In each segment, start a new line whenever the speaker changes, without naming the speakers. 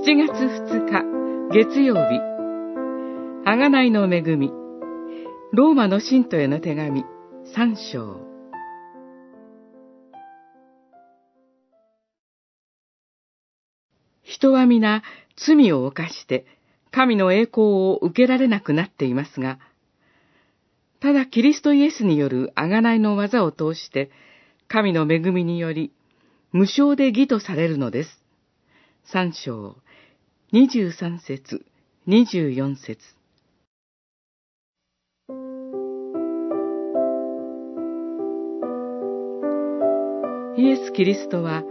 7月2日月曜日。あがないの恵み。ローマの信徒への手紙。3章。人は皆罪を犯して神の栄光を受けられなくなっていますが、ただキリストイエスによる贖いの技を通して、神の恵みにより、無償で義とされるのです。三章、二十三節、二十四節。イエス・キリストは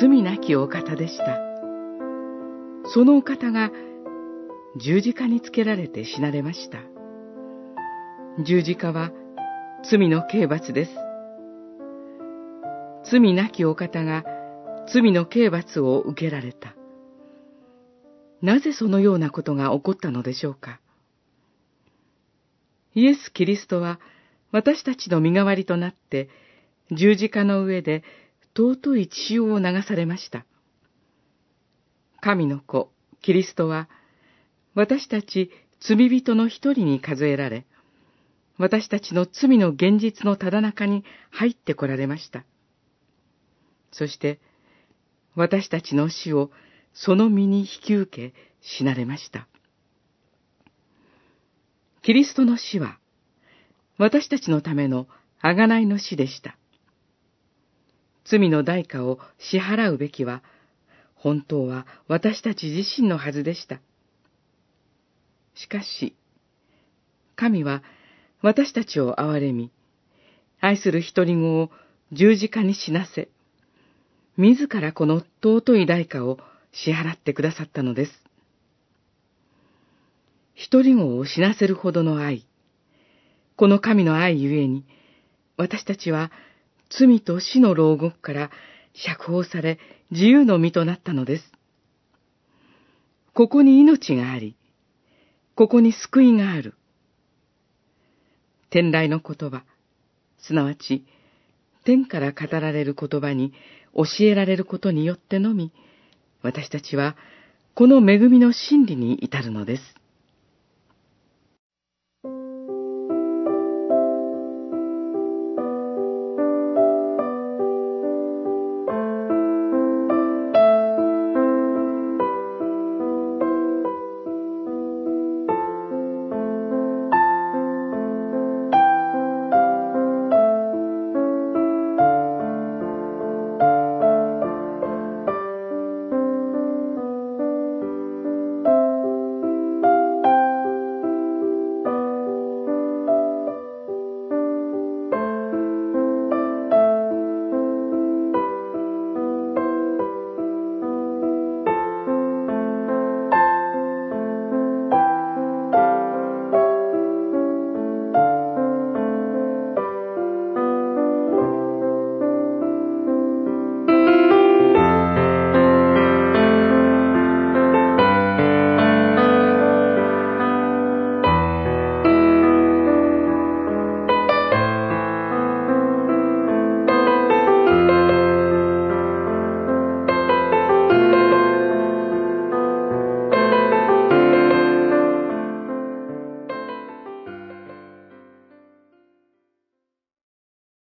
罪なきお方でした。そのお方が十字架につけられて死なれました。十字架は罪の刑罰です。罪なきお方が罪の刑罰を受けられた。なぜそのようなことが起こったのでしょうか？イエス・キリストは私たちの身代わりとなって十字架の上で尊い血潮を流されました。神の子、キリストは私たち罪人の一人に数えられ、私たちの罪の現実のただ中に入ってこられました。そして、私たちの死をその身に引き受け死なれました。キリストの死は、私たちのための贖いの死でした。罪の代価を支払うべきは、本当は私たち自身のはずでした。しかし、神は私たちを憐れみ、愛する一人子を十字架に死なせ、自らこの尊い代価を支払ってくださったのです。一人子を死なせるほどの愛、この神の愛ゆえに、私たちは罪と死の牢獄から釈放され自由の身となったのです。ここに命があり、ここに救いがある。天来の言葉、すなわち、天から語られる言葉に教えられることによってのみ、私たちはこの恵みの真理に至るのです。